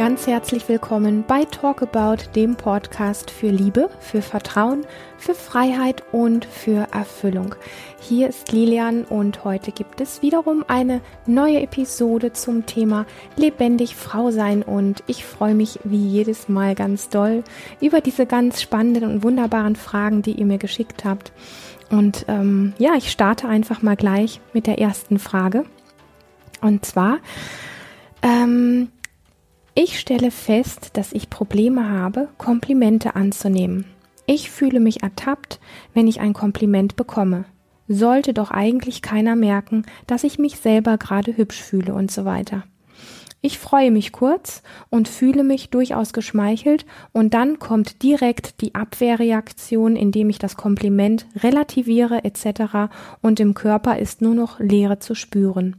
Ganz herzlich willkommen bei Talk About, dem Podcast für Liebe, für Vertrauen, für Freiheit und für Erfüllung. Hier ist Lilian und heute gibt es wiederum eine neue Episode zum Thema lebendig Frau sein und ich freue mich wie jedes Mal ganz doll über diese ganz spannenden und wunderbaren Fragen, die ihr mir geschickt habt. Und ähm, ja, ich starte einfach mal gleich mit der ersten Frage. Und zwar, ähm, ich stelle fest, dass ich Probleme habe, Komplimente anzunehmen. Ich fühle mich ertappt, wenn ich ein Kompliment bekomme. Sollte doch eigentlich keiner merken, dass ich mich selber gerade hübsch fühle und so weiter. Ich freue mich kurz und fühle mich durchaus geschmeichelt und dann kommt direkt die Abwehrreaktion, indem ich das Kompliment relativiere etc. und im Körper ist nur noch Leere zu spüren.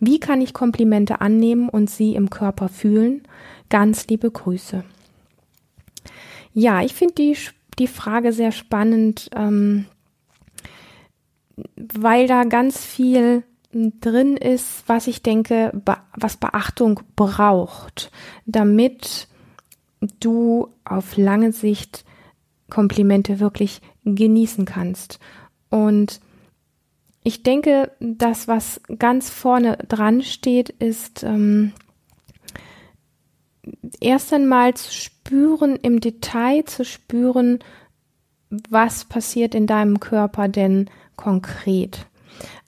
Wie kann ich Komplimente annehmen und sie im Körper fühlen? Ganz liebe Grüße. Ja, ich finde die, die Frage sehr spannend, ähm, weil da ganz viel drin ist, was ich denke, was Beachtung braucht, damit du auf lange Sicht Komplimente wirklich genießen kannst. Und ich denke, das, was ganz vorne dran steht, ist ähm, erst einmal zu spüren, im Detail zu spüren, was passiert in deinem Körper denn konkret.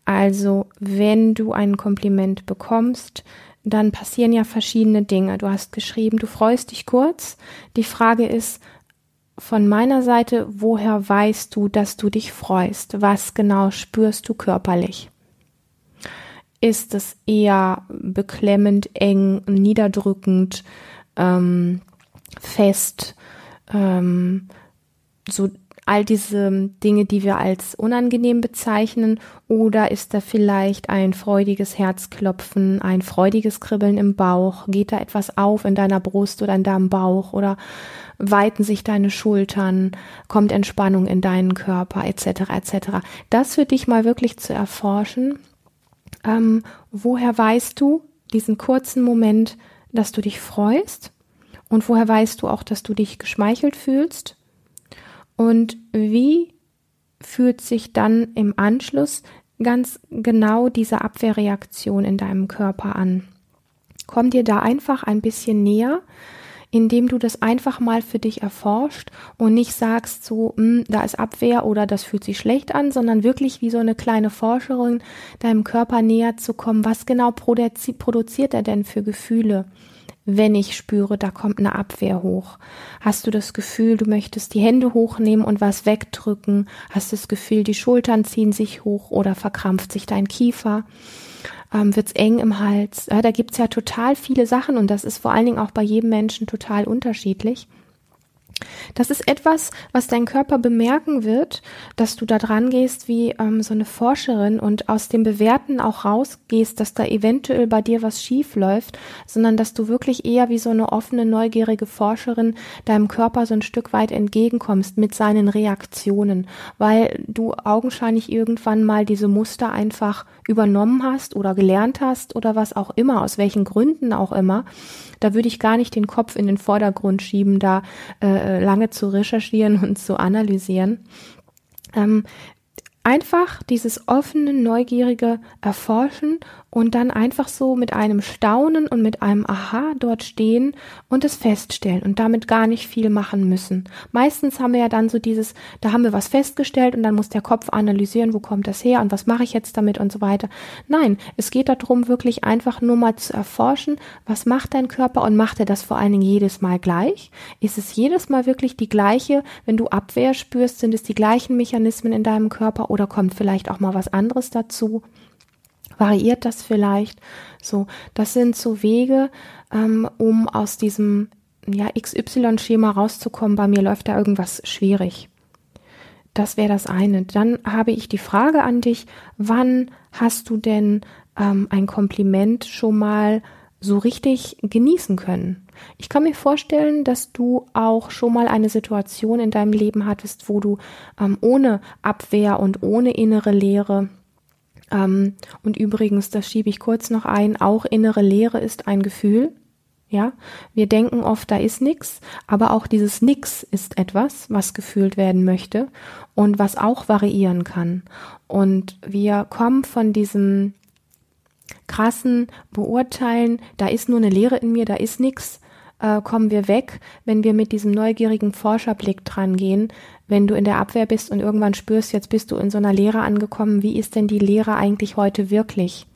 Also, wenn du ein Kompliment bekommst, dann passieren ja verschiedene Dinge. Du hast geschrieben, du freust dich kurz. Die Frage ist von meiner Seite, woher weißt du, dass du dich freust? Was genau spürst du körperlich? Ist es eher beklemmend, eng, niederdrückend, ähm, fest, ähm, so all diese Dinge, die wir als unangenehm bezeichnen, oder ist da vielleicht ein freudiges Herzklopfen, ein freudiges Kribbeln im Bauch? Geht da etwas auf in deiner Brust oder in deinem Bauch oder weiten sich deine Schultern, kommt Entspannung in deinen Körper etc. etc. Das für dich mal wirklich zu erforschen. Ähm, woher weißt du diesen kurzen Moment, dass du dich freust? Und woher weißt du auch, dass du dich geschmeichelt fühlst? Und wie fühlt sich dann im Anschluss ganz genau diese Abwehrreaktion in deinem Körper an? Komm dir da einfach ein bisschen näher, indem du das einfach mal für dich erforscht und nicht sagst so, hm, da ist Abwehr oder das fühlt sich schlecht an, sondern wirklich wie so eine kleine Forscherin deinem Körper näher zu kommen. Was genau produziert er denn für Gefühle? Wenn ich spüre, da kommt eine Abwehr hoch? Hast du das Gefühl, du möchtest die Hände hochnehmen und was wegdrücken? Hast du das Gefühl, die Schultern ziehen sich hoch oder verkrampft sich dein Kiefer? Ähm, wird's eng im Hals? Ja, da gibt's ja total viele Sachen und das ist vor allen Dingen auch bei jedem Menschen total unterschiedlich. Das ist etwas, was dein Körper bemerken wird, dass du da dran gehst wie ähm, so eine Forscherin und aus dem Bewerten auch rausgehst, dass da eventuell bei dir was schief läuft, sondern dass du wirklich eher wie so eine offene, neugierige Forscherin deinem Körper so ein Stück weit entgegenkommst mit seinen Reaktionen, weil du augenscheinlich irgendwann mal diese Muster einfach übernommen hast oder gelernt hast oder was auch immer, aus welchen Gründen auch immer. Da würde ich gar nicht den Kopf in den Vordergrund schieben, da äh, lange zu recherchieren und zu analysieren. Ähm, einfach dieses offene, neugierige Erforschen und dann einfach so mit einem Staunen und mit einem Aha dort stehen und es feststellen und damit gar nicht viel machen müssen. Meistens haben wir ja dann so dieses, da haben wir was festgestellt und dann muss der Kopf analysieren, wo kommt das her und was mache ich jetzt damit und so weiter. Nein, es geht darum, wirklich einfach nur mal zu erforschen, was macht dein Körper und macht er das vor allen Dingen jedes Mal gleich? Ist es jedes Mal wirklich die gleiche, wenn du Abwehr spürst, sind es die gleichen Mechanismen in deinem Körper oder kommt vielleicht auch mal was anderes dazu? Variiert das vielleicht. So, das sind so Wege, ähm, um aus diesem ja, XY-Schema rauszukommen. Bei mir läuft da irgendwas schwierig. Das wäre das eine. Dann habe ich die Frage an dich, wann hast du denn ähm, ein Kompliment schon mal so richtig genießen können? Ich kann mir vorstellen, dass du auch schon mal eine Situation in deinem Leben hattest, wo du ähm, ohne Abwehr und ohne innere Leere ähm, und übrigens, das schiebe ich kurz noch ein, auch innere Leere ist ein Gefühl. Ja, wir denken oft, da ist nichts, aber auch dieses Nix ist etwas, was gefühlt werden möchte und was auch variieren kann. Und wir kommen von diesem krassen Beurteilen, da ist nur eine Leere in mir, da ist nichts, äh, kommen wir weg, wenn wir mit diesem neugierigen Forscherblick dran gehen, wenn du in der Abwehr bist und irgendwann spürst, jetzt bist du in so einer Leere angekommen, wie ist denn die Leere eigentlich heute wirklich?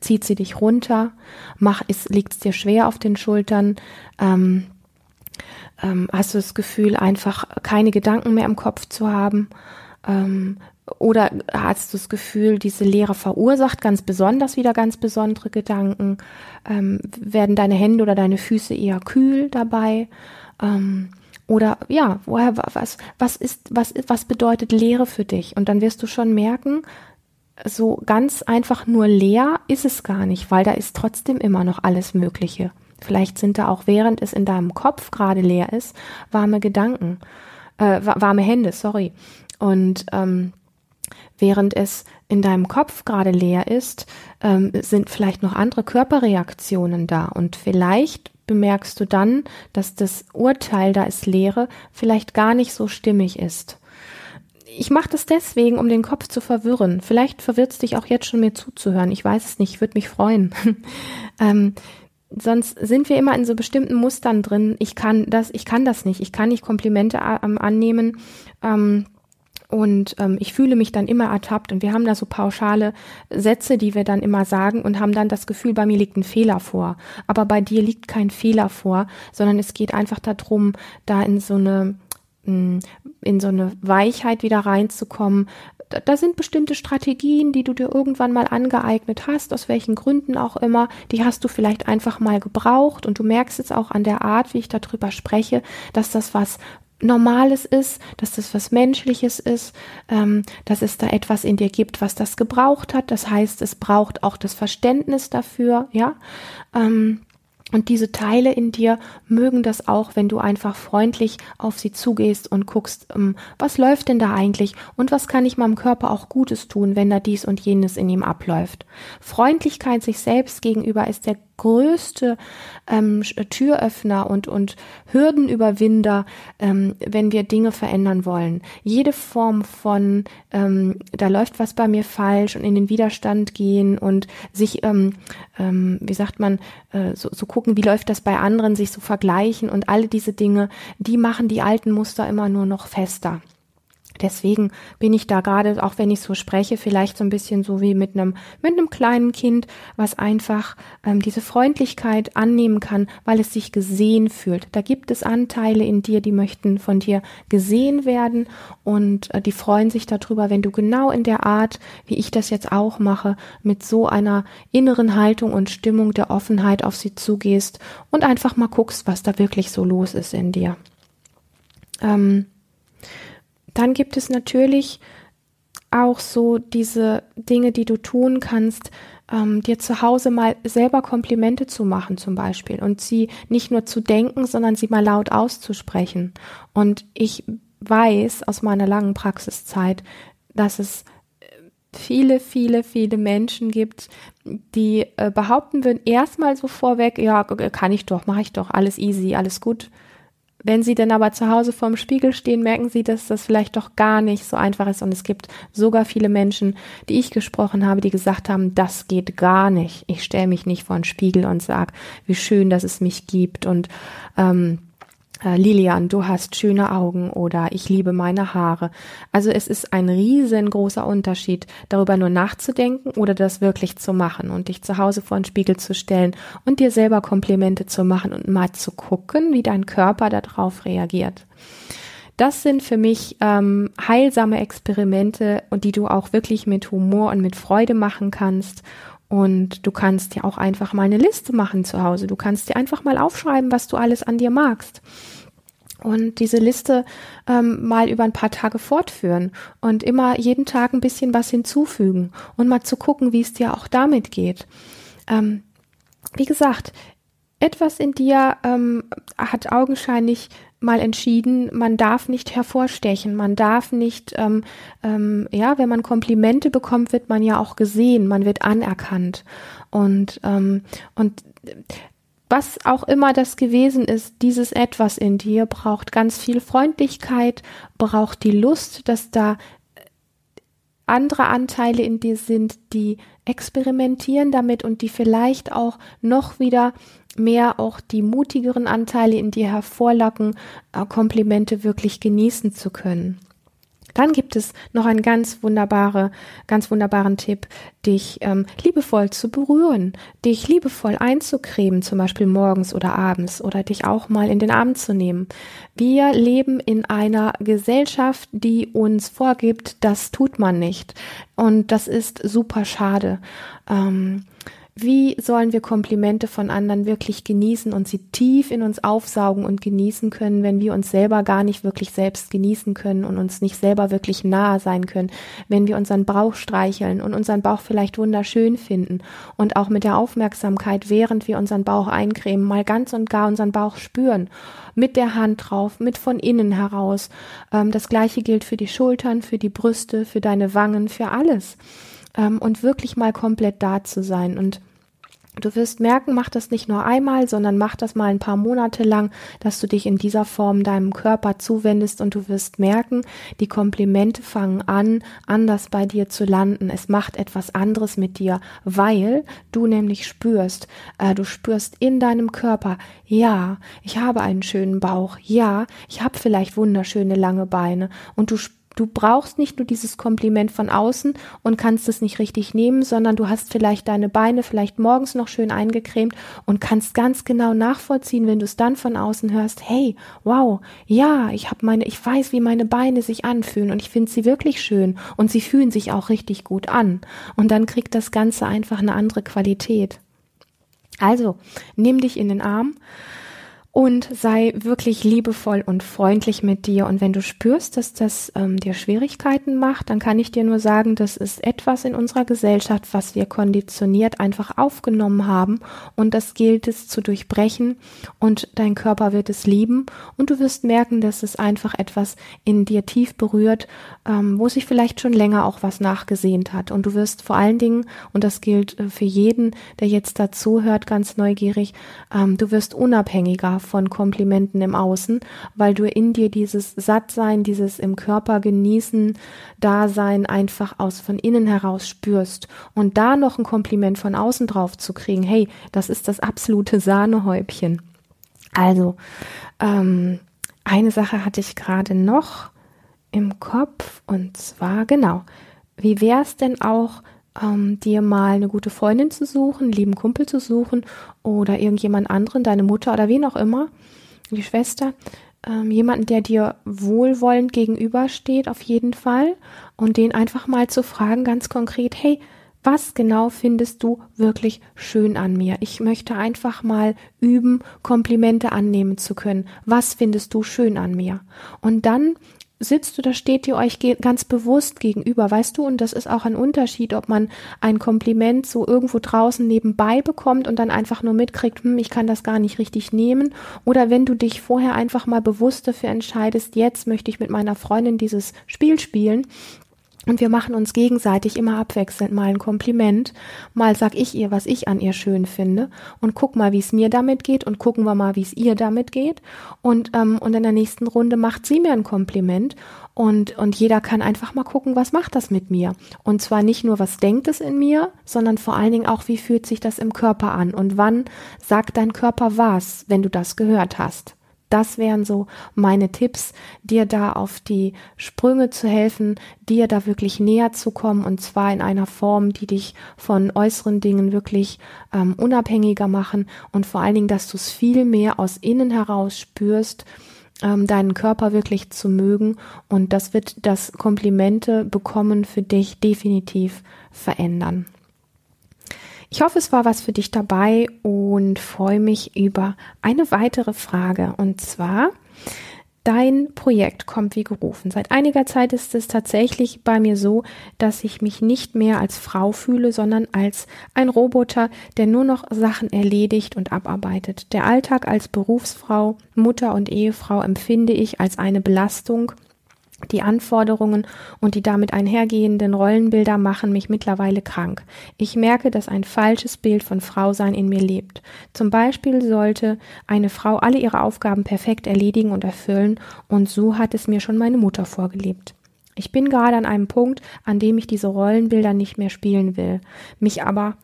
zieht sie dich runter, mach, ist, liegt es dir schwer auf den Schultern, ähm, ähm, hast du das Gefühl, einfach keine Gedanken mehr im Kopf zu haben, ähm, oder hast du das Gefühl, diese Lehre verursacht ganz besonders wieder ganz besondere Gedanken? Ähm, werden deine Hände oder deine Füße eher kühl dabei? Ähm, oder ja, woher was was ist was was bedeutet Lehre für dich? Und dann wirst du schon merken, so ganz einfach nur leer ist es gar nicht, weil da ist trotzdem immer noch alles Mögliche. Vielleicht sind da auch, während es in deinem Kopf gerade leer ist, warme Gedanken, äh, warme Hände, sorry. Und ähm, während es in deinem Kopf gerade leer ist, ähm, sind vielleicht noch andere Körperreaktionen da. Und vielleicht bemerkst du dann, dass das Urteil, da ist Leere, vielleicht gar nicht so stimmig ist ich mache das deswegen, um den Kopf zu verwirren. Vielleicht verwirrt es dich auch jetzt schon mir zuzuhören. Ich weiß es nicht, ich würde mich freuen. ähm, sonst sind wir immer in so bestimmten Mustern drin. Ich kann das, ich kann das nicht. Ich kann nicht Komplimente ähm, annehmen. Ähm, und ähm, ich fühle mich dann immer ertappt und wir haben da so pauschale Sätze, die wir dann immer sagen und haben dann das Gefühl, bei mir liegt ein Fehler vor. Aber bei dir liegt kein Fehler vor, sondern es geht einfach darum, da in so eine in so eine Weichheit wieder reinzukommen. Da, da sind bestimmte Strategien, die du dir irgendwann mal angeeignet hast, aus welchen Gründen auch immer. Die hast du vielleicht einfach mal gebraucht und du merkst jetzt auch an der Art, wie ich darüber spreche, dass das was Normales ist, dass das was Menschliches ist, ähm, dass es da etwas in dir gibt, was das gebraucht hat. Das heißt, es braucht auch das Verständnis dafür, ja. Ähm, und diese Teile in dir mögen das auch, wenn du einfach freundlich auf sie zugehst und guckst, ähm, was läuft denn da eigentlich und was kann ich meinem Körper auch Gutes tun, wenn da dies und jenes in ihm abläuft. Freundlichkeit sich selbst gegenüber ist der größte ähm, Türöffner und, und Hürdenüberwinder, ähm, wenn wir Dinge verändern wollen. Jede Form von, ähm, da läuft was bei mir falsch und in den Widerstand gehen und sich, ähm, ähm, wie sagt man, äh, so, so gucken, wie läuft das bei anderen, sich so vergleichen und alle diese Dinge, die machen die alten Muster immer nur noch fester. Deswegen bin ich da gerade, auch wenn ich so spreche, vielleicht so ein bisschen so wie mit einem mit einem kleinen Kind, was einfach ähm, diese Freundlichkeit annehmen kann, weil es sich gesehen fühlt. Da gibt es Anteile in dir, die möchten von dir gesehen werden und äh, die freuen sich darüber, wenn du genau in der Art, wie ich das jetzt auch mache, mit so einer inneren Haltung und Stimmung der Offenheit auf sie zugehst und einfach mal guckst, was da wirklich so los ist in dir. Ähm, dann gibt es natürlich auch so diese Dinge, die du tun kannst, ähm, dir zu Hause mal selber Komplimente zu machen zum Beispiel und sie nicht nur zu denken, sondern sie mal laut auszusprechen. Und ich weiß aus meiner langen Praxiszeit, dass es viele, viele, viele Menschen gibt, die äh, behaupten würden, erstmal so vorweg, ja, kann ich doch, mache ich doch, alles easy, alles gut. Wenn Sie dann aber zu Hause vorm Spiegel stehen, merken Sie, dass das vielleicht doch gar nicht so einfach ist. Und es gibt sogar viele Menschen, die ich gesprochen habe, die gesagt haben, das geht gar nicht. Ich stelle mich nicht vor den Spiegel und sage, wie schön, dass es mich gibt. Und ähm, äh, Lilian, du hast schöne Augen oder ich liebe meine Haare. Also es ist ein riesengroßer Unterschied, darüber nur nachzudenken oder das wirklich zu machen und dich zu Hause vor den Spiegel zu stellen und dir selber Komplimente zu machen und mal zu gucken, wie dein Körper darauf reagiert. Das sind für mich ähm, heilsame Experimente und die du auch wirklich mit Humor und mit Freude machen kannst und du kannst dir auch einfach mal eine Liste machen zu Hause. Du kannst dir einfach mal aufschreiben, was du alles an dir magst. Und diese Liste ähm, mal über ein paar Tage fortführen und immer jeden Tag ein bisschen was hinzufügen und mal zu gucken, wie es dir auch damit geht. Ähm, wie gesagt, etwas in dir ähm, hat augenscheinlich mal entschieden, man darf nicht hervorstechen, man darf nicht, ähm, ähm, ja, wenn man Komplimente bekommt, wird man ja auch gesehen, man wird anerkannt. Und ähm, und was auch immer das gewesen ist, dieses etwas in dir braucht ganz viel Freundlichkeit, braucht die Lust, dass da andere Anteile in dir sind, die experimentieren damit und die vielleicht auch noch wieder mehr auch die mutigeren Anteile in dir hervorlocken, äh, Komplimente wirklich genießen zu können. Dann gibt es noch einen ganz wunderbare, ganz wunderbaren Tipp, dich ähm, liebevoll zu berühren, dich liebevoll einzucremen, zum Beispiel morgens oder abends oder dich auch mal in den Arm zu nehmen. Wir leben in einer Gesellschaft, die uns vorgibt, das tut man nicht. Und das ist super schade. Ähm, wie sollen wir Komplimente von anderen wirklich genießen und sie tief in uns aufsaugen und genießen können, wenn wir uns selber gar nicht wirklich selbst genießen können und uns nicht selber wirklich nahe sein können, wenn wir unseren Bauch streicheln und unseren Bauch vielleicht wunderschön finden und auch mit der Aufmerksamkeit, während wir unseren Bauch eincremen, mal ganz und gar unseren Bauch spüren, mit der Hand drauf, mit von innen heraus. Ähm, das gleiche gilt für die Schultern, für die Brüste, für deine Wangen, für alles. Ähm, und wirklich mal komplett da zu sein und Du wirst merken, mach das nicht nur einmal, sondern mach das mal ein paar Monate lang, dass du dich in dieser Form deinem Körper zuwendest und du wirst merken, die Komplimente fangen an, anders bei dir zu landen. Es macht etwas anderes mit dir, weil du nämlich spürst, äh, du spürst in deinem Körper, ja, ich habe einen schönen Bauch, ja, ich habe vielleicht wunderschöne lange Beine und du spürst Du brauchst nicht nur dieses Kompliment von außen und kannst es nicht richtig nehmen, sondern du hast vielleicht deine Beine vielleicht morgens noch schön eingecremt und kannst ganz genau nachvollziehen, wenn du es dann von außen hörst, hey, wow, ja, ich habe meine, ich weiß, wie meine Beine sich anfühlen und ich finde sie wirklich schön und sie fühlen sich auch richtig gut an. Und dann kriegt das Ganze einfach eine andere Qualität. Also, nimm dich in den Arm und sei wirklich liebevoll und freundlich mit dir. Und wenn du spürst, dass das ähm, dir Schwierigkeiten macht, dann kann ich dir nur sagen, das ist etwas in unserer Gesellschaft, was wir konditioniert einfach aufgenommen haben. Und das gilt es zu durchbrechen. Und dein Körper wird es lieben. Und du wirst merken, dass es einfach etwas in dir tief berührt, ähm, wo sich vielleicht schon länger auch was nachgesehnt hat. Und du wirst vor allen Dingen, und das gilt äh, für jeden, der jetzt dazu hört, ganz neugierig, ähm, du wirst unabhängiger von Komplimenten im Außen, weil du in dir dieses Sattsein, dieses im Körper genießen, Dasein einfach aus von innen heraus spürst und da noch ein Kompliment von außen drauf zu kriegen, hey, das ist das absolute Sahnehäubchen. Also, ähm, eine Sache hatte ich gerade noch im Kopf und zwar genau, wie wäre es denn auch, ähm, dir mal eine gute Freundin zu suchen, einen lieben Kumpel zu suchen oder irgendjemand anderen, deine Mutter oder wen auch immer, die Schwester, ähm, jemanden, der dir wohlwollend gegenübersteht, auf jeden Fall, und den einfach mal zu fragen, ganz konkret, hey, was genau findest du wirklich schön an mir? Ich möchte einfach mal üben, Komplimente annehmen zu können. Was findest du schön an mir? Und dann sitzt oder steht ihr euch ganz bewusst gegenüber, weißt du? Und das ist auch ein Unterschied, ob man ein Kompliment so irgendwo draußen nebenbei bekommt und dann einfach nur mitkriegt, hm, ich kann das gar nicht richtig nehmen. Oder wenn du dich vorher einfach mal bewusst dafür entscheidest, jetzt möchte ich mit meiner Freundin dieses Spiel spielen und wir machen uns gegenseitig immer abwechselnd mal ein Kompliment. Mal sag ich ihr, was ich an ihr schön finde. Und guck mal, wie es mir damit geht. Und gucken wir mal, wie es ihr damit geht. Und, ähm, und in der nächsten Runde macht sie mir ein Kompliment. Und, und jeder kann einfach mal gucken, was macht das mit mir. Und zwar nicht nur, was denkt es in mir, sondern vor allen Dingen auch, wie fühlt sich das im Körper an. Und wann sagt dein Körper was, wenn du das gehört hast. Das wären so meine Tipps, dir da auf die Sprünge zu helfen, dir da wirklich näher zu kommen und zwar in einer Form, die dich von äußeren Dingen wirklich ähm, unabhängiger machen und vor allen Dingen, dass du es viel mehr aus innen heraus spürst, ähm, deinen Körper wirklich zu mögen und das wird das Komplimente bekommen für dich definitiv verändern. Ich hoffe, es war was für dich dabei und freue mich über eine weitere Frage. Und zwar, dein Projekt kommt wie gerufen. Seit einiger Zeit ist es tatsächlich bei mir so, dass ich mich nicht mehr als Frau fühle, sondern als ein Roboter, der nur noch Sachen erledigt und abarbeitet. Der Alltag als Berufsfrau, Mutter und Ehefrau empfinde ich als eine Belastung Die Anforderungen und die damit einhergehenden Rollenbilder machen mich mittlerweile krank. Ich merke, dass ein falsches Bild von Frausein in mir lebt. Zum Beispiel sollte eine Frau alle ihre Aufgaben perfekt erledigen und erfüllen, und so hat es mir schon meine Mutter vorgelebt. Ich bin gerade an einem Punkt, an dem ich diese Rollenbilder nicht mehr spielen will, mich aber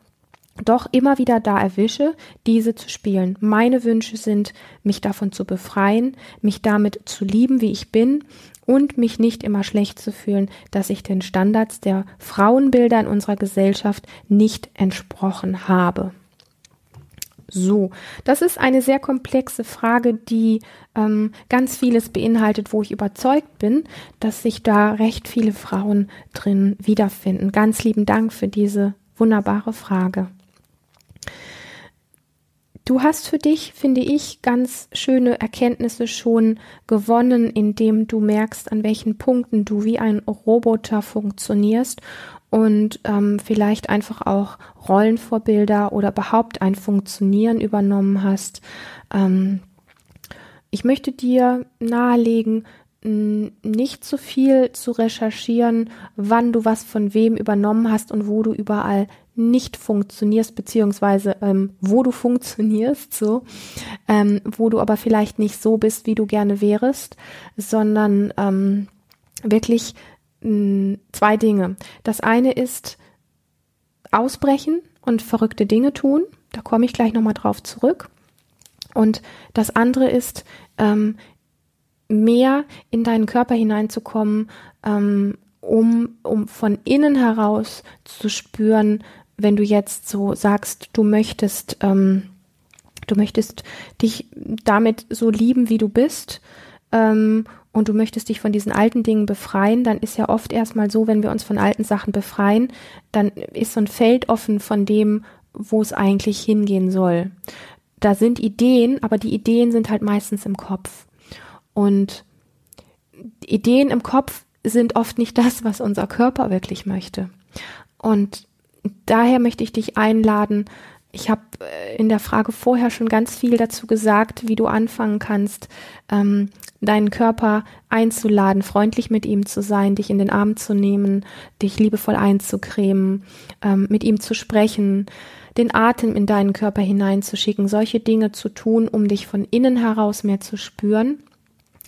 doch immer wieder da erwische, diese zu spielen. Meine Wünsche sind, mich davon zu befreien, mich damit zu lieben, wie ich bin und mich nicht immer schlecht zu fühlen, dass ich den Standards der Frauenbilder in unserer Gesellschaft nicht entsprochen habe. So, das ist eine sehr komplexe Frage, die ähm, ganz vieles beinhaltet, wo ich überzeugt bin, dass sich da recht viele Frauen drin wiederfinden. Ganz lieben Dank für diese wunderbare Frage. Du hast für dich, finde ich, ganz schöne Erkenntnisse schon gewonnen, indem du merkst, an welchen Punkten du wie ein Roboter funktionierst und ähm, vielleicht einfach auch Rollenvorbilder oder überhaupt ein Funktionieren übernommen hast. Ähm, ich möchte dir nahelegen, nicht zu viel zu recherchieren, wann du was von wem übernommen hast und wo du überall nicht funktionierst, beziehungsweise ähm, wo du funktionierst, so, ähm, wo du aber vielleicht nicht so bist, wie du gerne wärst, sondern ähm, wirklich mh, zwei Dinge. Das eine ist ausbrechen und verrückte Dinge tun. Da komme ich gleich nochmal drauf zurück. Und das andere ist, ähm, mehr in deinen Körper hineinzukommen, ähm, um, um von innen heraus zu spüren, wenn du jetzt so sagst, du möchtest, ähm, du möchtest dich damit so lieben, wie du bist, ähm, und du möchtest dich von diesen alten Dingen befreien, dann ist ja oft erstmal so, wenn wir uns von alten Sachen befreien, dann ist so ein Feld offen von dem, wo es eigentlich hingehen soll. Da sind Ideen, aber die Ideen sind halt meistens im Kopf. Und Ideen im Kopf sind oft nicht das, was unser Körper wirklich möchte. Und daher möchte ich dich einladen. Ich habe äh, in der Frage vorher schon ganz viel dazu gesagt, wie du anfangen kannst, ähm, deinen Körper einzuladen, freundlich mit ihm zu sein, dich in den Arm zu nehmen, dich liebevoll einzucremen, ähm, mit ihm zu sprechen, den Atem in deinen Körper hineinzuschicken, solche Dinge zu tun, um dich von innen heraus mehr zu spüren,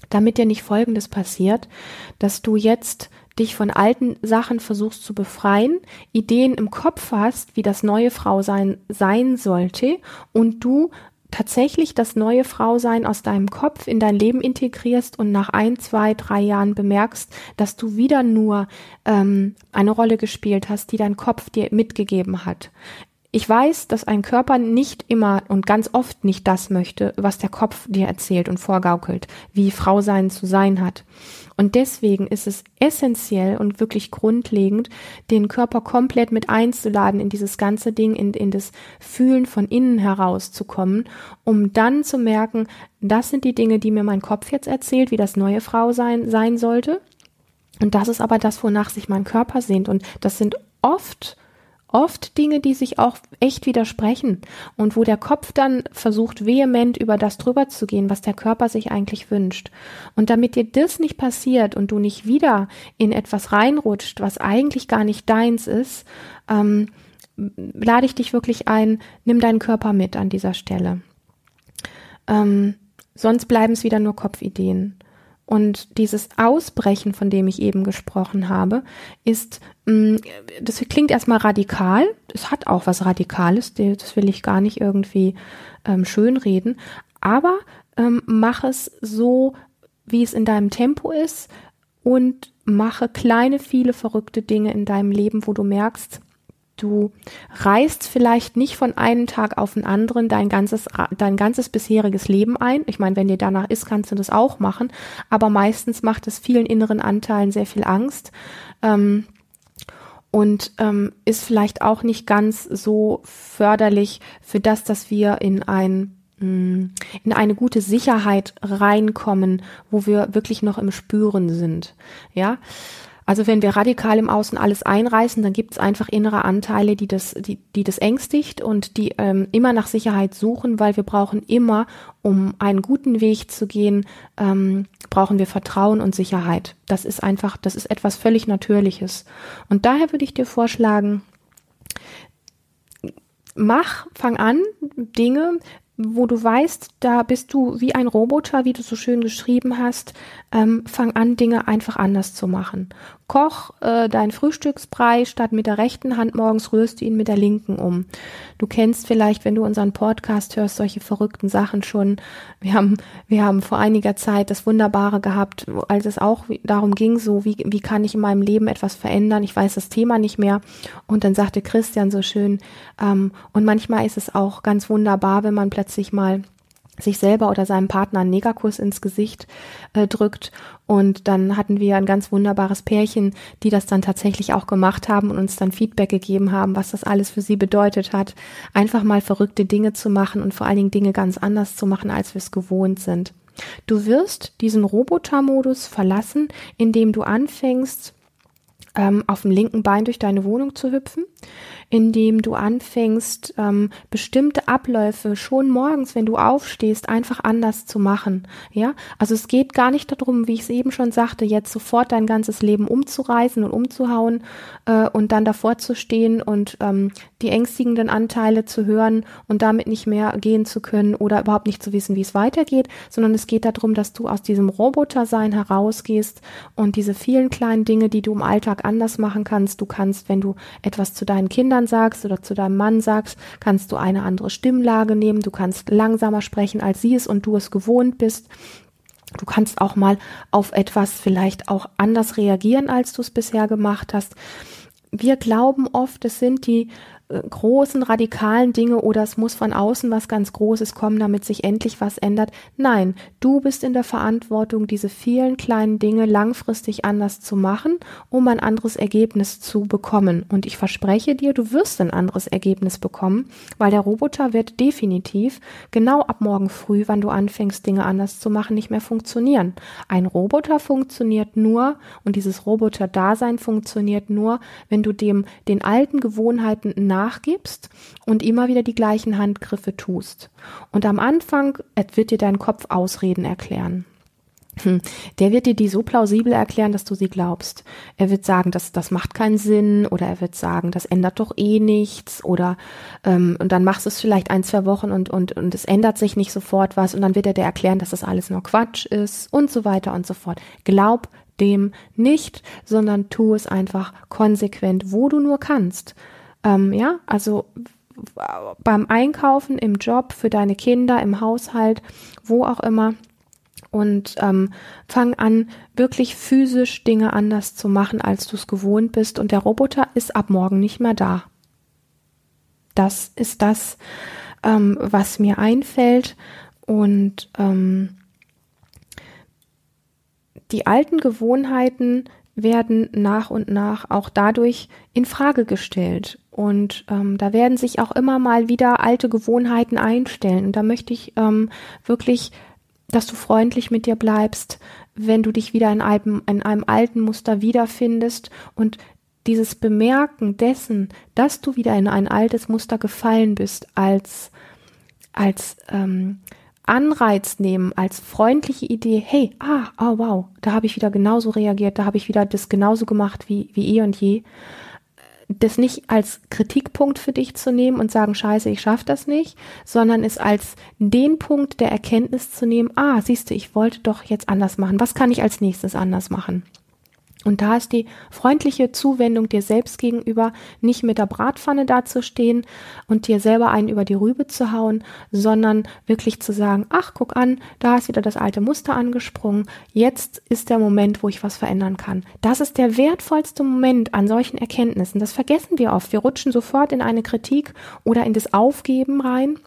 damit dir nicht Folgendes passiert, dass du jetzt dich von alten Sachen versuchst zu befreien, Ideen im Kopf hast, wie das neue Frausein sein sollte und du tatsächlich das neue Frausein aus deinem Kopf in dein Leben integrierst und nach ein, zwei, drei Jahren bemerkst, dass du wieder nur ähm, eine Rolle gespielt hast, die dein Kopf dir mitgegeben hat. Ich weiß, dass ein Körper nicht immer und ganz oft nicht das möchte, was der Kopf dir erzählt und vorgaukelt, wie Frau sein zu sein hat. Und deswegen ist es essentiell und wirklich grundlegend, den Körper komplett mit einzuladen in dieses ganze Ding, in, in das Fühlen von innen herauszukommen, um dann zu merken, das sind die Dinge, die mir mein Kopf jetzt erzählt, wie das neue Frau sein, sein sollte. Und das ist aber das, wonach sich mein Körper sehnt. Und das sind oft oft Dinge, die sich auch echt widersprechen und wo der Kopf dann versucht, vehement über das drüber zu gehen, was der Körper sich eigentlich wünscht. Und damit dir das nicht passiert und du nicht wieder in etwas reinrutscht, was eigentlich gar nicht deins ist, ähm, lade ich dich wirklich ein, nimm deinen Körper mit an dieser Stelle. Ähm, sonst bleiben es wieder nur Kopfideen. Und dieses Ausbrechen, von dem ich eben gesprochen habe, ist, mm, das klingt erstmal radikal. Es hat auch was Radikales, das will ich gar nicht irgendwie ähm, schönreden. Aber ähm, mach es so, wie es in deinem Tempo ist und mache kleine, viele verrückte Dinge in deinem Leben, wo du merkst, Du reißt vielleicht nicht von einem Tag auf den anderen dein ganzes, dein ganzes bisheriges Leben ein. Ich meine, wenn dir danach ist, kannst du das auch machen. Aber meistens macht es vielen inneren Anteilen sehr viel Angst. Ähm, und ähm, ist vielleicht auch nicht ganz so förderlich für das, dass wir in ein mm, in eine gute Sicherheit reinkommen, wo wir wirklich noch im Spüren sind. Ja, Also wenn wir radikal im Außen alles einreißen, dann gibt es einfach innere Anteile, die das, die, die das ängstigt und die ähm, immer nach Sicherheit suchen, weil wir brauchen immer, um einen guten Weg zu gehen, ähm, brauchen wir Vertrauen und Sicherheit. Das ist einfach, das ist etwas völlig Natürliches. Und daher würde ich dir vorschlagen, mach, fang an, Dinge, wo du weißt, da bist du wie ein Roboter, wie du so schön geschrieben hast, ähm, fang an, Dinge einfach anders zu machen. Koch äh, dein Frühstücksbrei, statt mit der rechten Hand morgens rührst du ihn mit der linken um. Du kennst vielleicht, wenn du unseren Podcast hörst, solche verrückten Sachen schon. Wir haben, wir haben vor einiger Zeit das Wunderbare gehabt, als es auch darum ging, so wie, wie kann ich in meinem Leben etwas verändern? Ich weiß das Thema nicht mehr. Und dann sagte Christian so schön, ähm, und manchmal ist es auch ganz wunderbar, wenn man plötzlich mal sich selber oder seinem Partner einen Negakuss ins Gesicht äh, drückt. Und dann hatten wir ein ganz wunderbares Pärchen, die das dann tatsächlich auch gemacht haben und uns dann Feedback gegeben haben, was das alles für sie bedeutet hat, einfach mal verrückte Dinge zu machen und vor allen Dingen Dinge ganz anders zu machen, als wir es gewohnt sind. Du wirst diesen Robotermodus verlassen, indem du anfängst, ähm, auf dem linken Bein durch deine Wohnung zu hüpfen indem du anfängst, ähm, bestimmte Abläufe schon morgens, wenn du aufstehst, einfach anders zu machen. Ja, also es geht gar nicht darum, wie ich es eben schon sagte, jetzt sofort dein ganzes Leben umzureißen und umzuhauen äh, und dann davor zu stehen und ähm, die ängstigenden Anteile zu hören und damit nicht mehr gehen zu können oder überhaupt nicht zu wissen, wie es weitergeht, sondern es geht darum, dass du aus diesem Robotersein herausgehst und diese vielen kleinen Dinge, die du im Alltag anders machen kannst, du kannst, wenn du etwas zu deinen Kindern Kindern sagst oder zu deinem Mann sagst, kannst du eine andere Stimmlage nehmen, du kannst langsamer sprechen, als sie es und du es gewohnt bist. Du kannst auch mal auf etwas vielleicht auch anders reagieren, als du es bisher gemacht hast. Wir glauben oft, es sind die großen radikalen Dinge oder es muss von außen was ganz Großes kommen, damit sich endlich was ändert. Nein, du bist in der Verantwortung, diese vielen kleinen Dinge langfristig anders zu machen, um ein anderes Ergebnis zu bekommen. Und ich verspreche dir, du wirst ein anderes Ergebnis bekommen, weil der Roboter wird definitiv genau ab morgen früh, wann du anfängst, Dinge anders zu machen, nicht mehr funktionieren. Ein Roboter funktioniert nur und dieses Roboter-Dasein funktioniert nur, wenn du dem den alten Gewohnheiten nachgibst und immer wieder die gleichen Handgriffe tust. Und am Anfang wird dir dein Kopf Ausreden erklären. Hm, der wird dir die so plausibel erklären, dass du sie glaubst. Er wird sagen, das, das macht keinen Sinn oder er wird sagen, das ändert doch eh nichts oder ähm, und dann machst du es vielleicht ein, zwei Wochen und, und, und es ändert sich nicht sofort was und dann wird er dir erklären, dass das alles nur Quatsch ist und so weiter und so fort. Glaub dem nicht, sondern tu es einfach konsequent, wo du nur kannst. Ähm, ja, also beim Einkaufen, im Job, für deine Kinder, im Haushalt, wo auch immer. Und ähm, fang an, wirklich physisch Dinge anders zu machen, als du es gewohnt bist. Und der Roboter ist ab morgen nicht mehr da. Das ist das, ähm, was mir einfällt. Und ähm, die alten Gewohnheiten werden nach und nach auch dadurch in Frage gestellt. Und ähm, da werden sich auch immer mal wieder alte Gewohnheiten einstellen. Und da möchte ich ähm, wirklich, dass du freundlich mit dir bleibst, wenn du dich wieder in einem, in einem alten Muster wiederfindest und dieses Bemerken dessen, dass du wieder in ein altes Muster gefallen bist, als, als ähm, Anreiz nehmen, als freundliche Idee, hey, ah, oh wow, da habe ich wieder genauso reagiert, da habe ich wieder das genauso gemacht wie, wie eh und je. Das nicht als Kritikpunkt für dich zu nehmen und sagen, scheiße, ich schaffe das nicht, sondern es als den Punkt der Erkenntnis zu nehmen, ah, siehst du, ich wollte doch jetzt anders machen. Was kann ich als nächstes anders machen? Und da ist die freundliche Zuwendung dir selbst gegenüber, nicht mit der Bratpfanne dazustehen und dir selber einen über die Rübe zu hauen, sondern wirklich zu sagen, ach, guck an, da ist wieder das alte Muster angesprungen, jetzt ist der Moment, wo ich was verändern kann. Das ist der wertvollste Moment an solchen Erkenntnissen. Das vergessen wir oft. Wir rutschen sofort in eine Kritik oder in das Aufgeben rein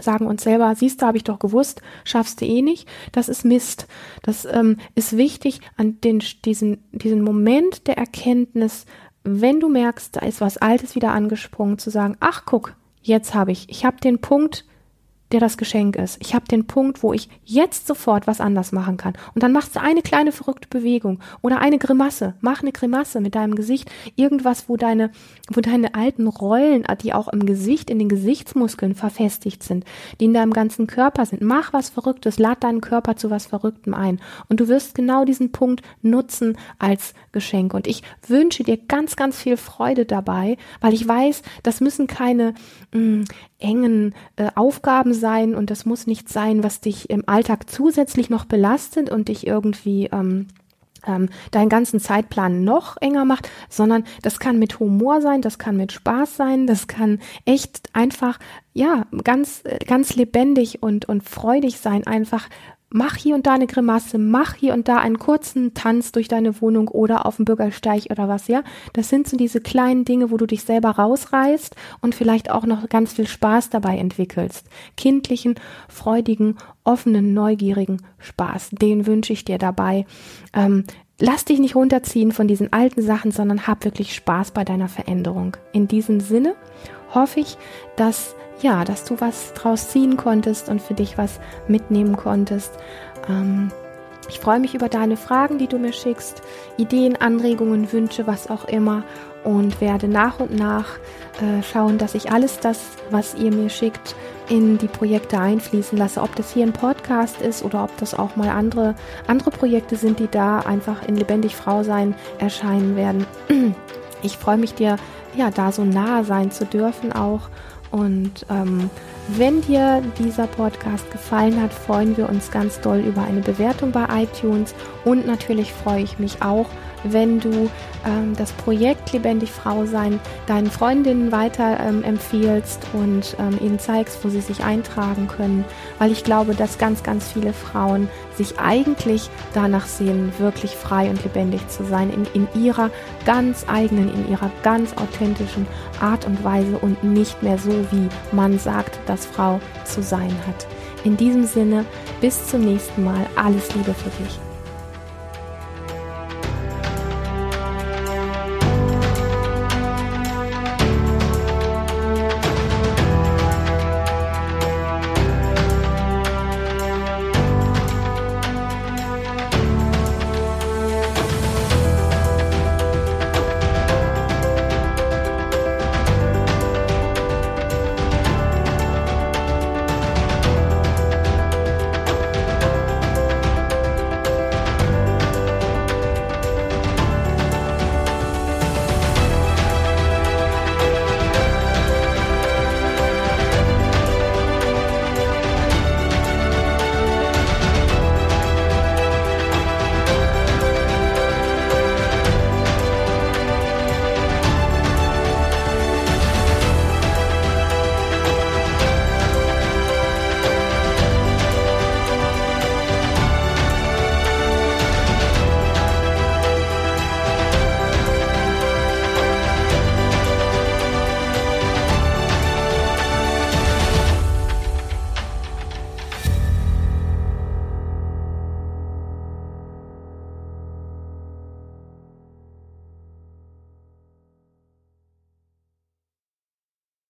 sagen uns selber, siehst du, habe ich doch gewusst, schaffst du eh nicht. Das ist Mist. Das ähm, ist wichtig an den, diesen, diesen Moment der Erkenntnis, wenn du merkst, da ist was Altes wieder angesprungen, zu sagen, ach guck, jetzt habe ich, ich habe den Punkt der das Geschenk ist. Ich habe den Punkt, wo ich jetzt sofort was anders machen kann. Und dann machst du eine kleine verrückte Bewegung oder eine Grimasse. Mach eine Grimasse mit deinem Gesicht. Irgendwas, wo deine, wo deine alten Rollen, die auch im Gesicht, in den Gesichtsmuskeln verfestigt sind, die in deinem ganzen Körper sind. Mach was Verrücktes. Lad deinen Körper zu was Verrücktem ein. Und du wirst genau diesen Punkt nutzen als Geschenk. Und ich wünsche dir ganz, ganz viel Freude dabei, weil ich weiß, das müssen keine mh, mm, engen äh, Aufgaben sein und das muss nicht sein, was dich im Alltag zusätzlich noch belastet und dich irgendwie ähm, ähm, deinen ganzen Zeitplan noch enger macht, sondern das kann mit Humor sein, das kann mit Spaß sein, das kann echt einfach ja ganz ganz lebendig und und freudig sein, einfach mach hier und da eine Grimasse, mach hier und da einen kurzen Tanz durch deine Wohnung oder auf dem Bürgersteig oder was, ja. Das sind so diese kleinen Dinge, wo du dich selber rausreißt und vielleicht auch noch ganz viel Spaß dabei entwickelst. Kindlichen, freudigen, offenen, neugierigen Spaß. Den wünsche ich dir dabei. Ähm, lass dich nicht runterziehen von diesen alten Sachen, sondern hab wirklich Spaß bei deiner Veränderung. In diesem Sinne hoffe ich, dass ja, dass du was draus ziehen konntest und für dich was mitnehmen konntest. Ähm, ich freue mich über deine Fragen, die du mir schickst, Ideen, Anregungen, Wünsche, was auch immer und werde nach und nach äh, schauen, dass ich alles das, was ihr mir schickt, in die Projekte einfließen lasse. Ob das hier ein Podcast ist oder ob das auch mal andere, andere Projekte sind, die da einfach in Lebendig Frau sein erscheinen werden. Ich freue mich dir, ja, da so nahe sein zu dürfen auch und ähm, wenn dir dieser Podcast gefallen hat, freuen wir uns ganz doll über eine Bewertung bei iTunes. Und natürlich freue ich mich auch, wenn du ähm, das Projekt Lebendig Frau sein deinen Freundinnen weiter ähm, empfiehlst und ähm, ihnen zeigst, wo sie sich eintragen können, weil ich glaube, dass ganz, ganz viele Frauen sich eigentlich danach sehen, wirklich frei und lebendig zu sein, in, in ihrer ganz eigenen, in ihrer ganz authentischen Art und Weise und nicht mehr so, wie man sagt, dass Frau zu sein hat. In diesem Sinne, bis zum nächsten Mal. Alles Liebe für dich.